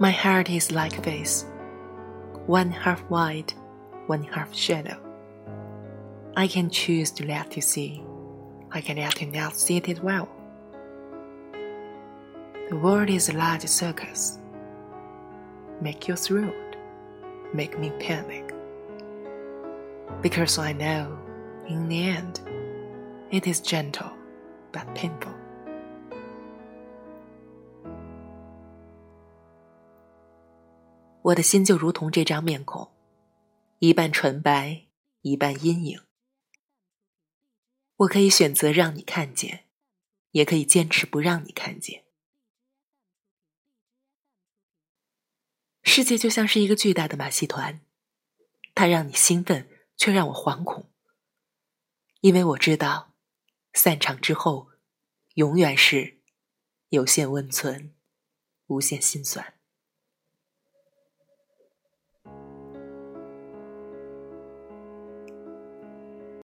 My heart is like this, one half white, one half shadow. I can choose to let you see, I can let you not see it well. The world is a large circus. Make you thrilled, make me panic. Because I know, in the end, it is gentle but painful. 我的心就如同这张面孔，一半纯白，一半阴影。我可以选择让你看见，也可以坚持不让你看见。世界就像是一个巨大的马戏团，它让你兴奋，却让我惶恐。因为我知道，散场之后，永远是有限温存，无限心酸。